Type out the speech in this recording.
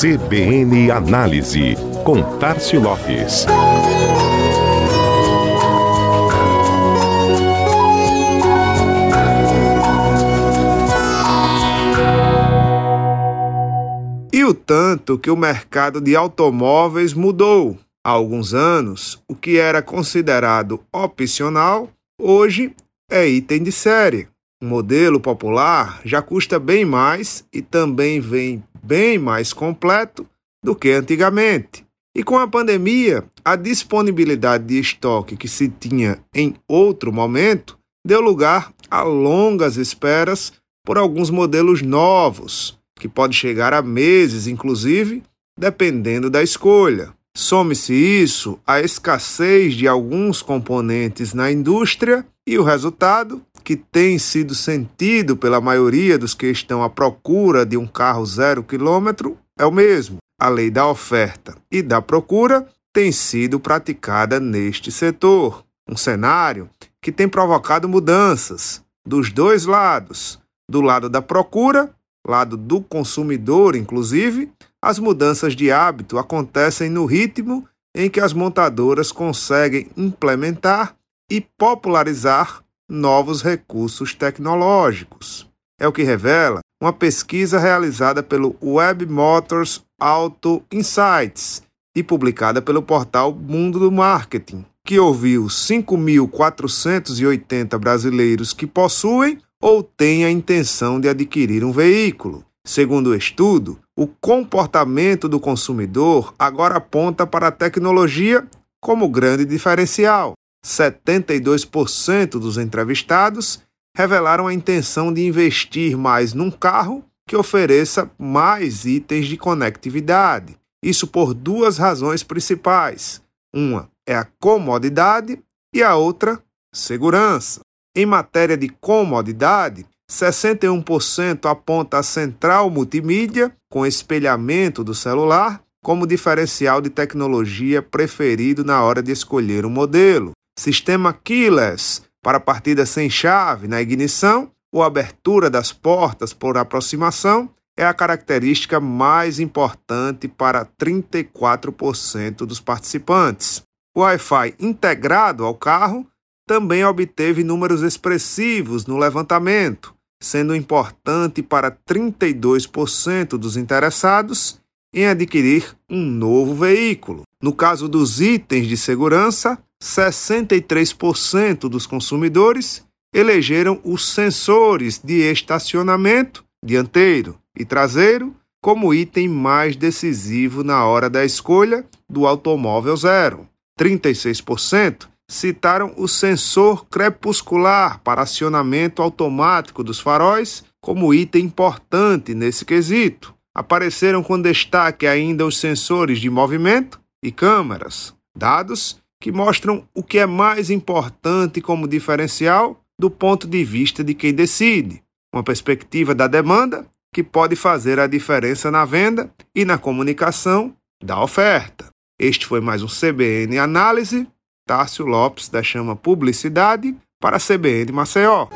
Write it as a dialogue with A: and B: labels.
A: CBN Análise, com Tarcio Lopes.
B: E o tanto que o mercado de automóveis mudou. Há alguns anos, o que era considerado opcional, hoje é item de série. Modelo popular já custa bem mais e também vem bem mais completo do que antigamente. E com a pandemia, a disponibilidade de estoque que se tinha em outro momento deu lugar a longas esperas por alguns modelos novos, que pode chegar a meses, inclusive, dependendo da escolha. Some-se isso à escassez de alguns componentes na indústria e o resultado, que tem sido sentido pela maioria dos que estão à procura de um carro zero quilômetro, é o mesmo. A lei da oferta e da procura tem sido praticada neste setor. Um cenário que tem provocado mudanças dos dois lados. Do lado da procura, lado do consumidor, inclusive, as mudanças de hábito acontecem no ritmo em que as montadoras conseguem implementar e popularizar novos recursos tecnológicos. É o que revela uma pesquisa realizada pelo Web Motors Auto Insights e publicada pelo portal Mundo do Marketing, que ouviu 5.480 brasileiros que possuem ou têm a intenção de adquirir um veículo. Segundo o estudo, o comportamento do consumidor agora aponta para a tecnologia como grande diferencial. 72% dos entrevistados revelaram a intenção de investir mais num carro que ofereça mais itens de conectividade. Isso por duas razões principais. Uma é a comodidade e a outra, segurança. Em matéria de comodidade, 61% aponta a central multimídia com espelhamento do celular como diferencial de tecnologia preferido na hora de escolher um modelo. Sistema keyless para partida sem chave na ignição ou abertura das portas por aproximação é a característica mais importante para 34% dos participantes. O Wi-Fi integrado ao carro também obteve números expressivos no levantamento, sendo importante para 32% dos interessados em adquirir um novo veículo. No caso dos itens de segurança, 63% dos consumidores elegeram os sensores de estacionamento dianteiro e traseiro como item mais decisivo na hora da escolha do automóvel zero. 36% citaram o sensor crepuscular para acionamento automático dos faróis como item importante nesse quesito. Apareceram com destaque ainda os sensores de movimento e câmeras, dados que mostram o que é mais importante como diferencial do ponto de vista de quem decide, uma perspectiva da demanda que pode fazer a diferença na venda e na comunicação da oferta. Este foi mais um CBN Análise Tárcio Lopes da Chama Publicidade para a CBN Maceió.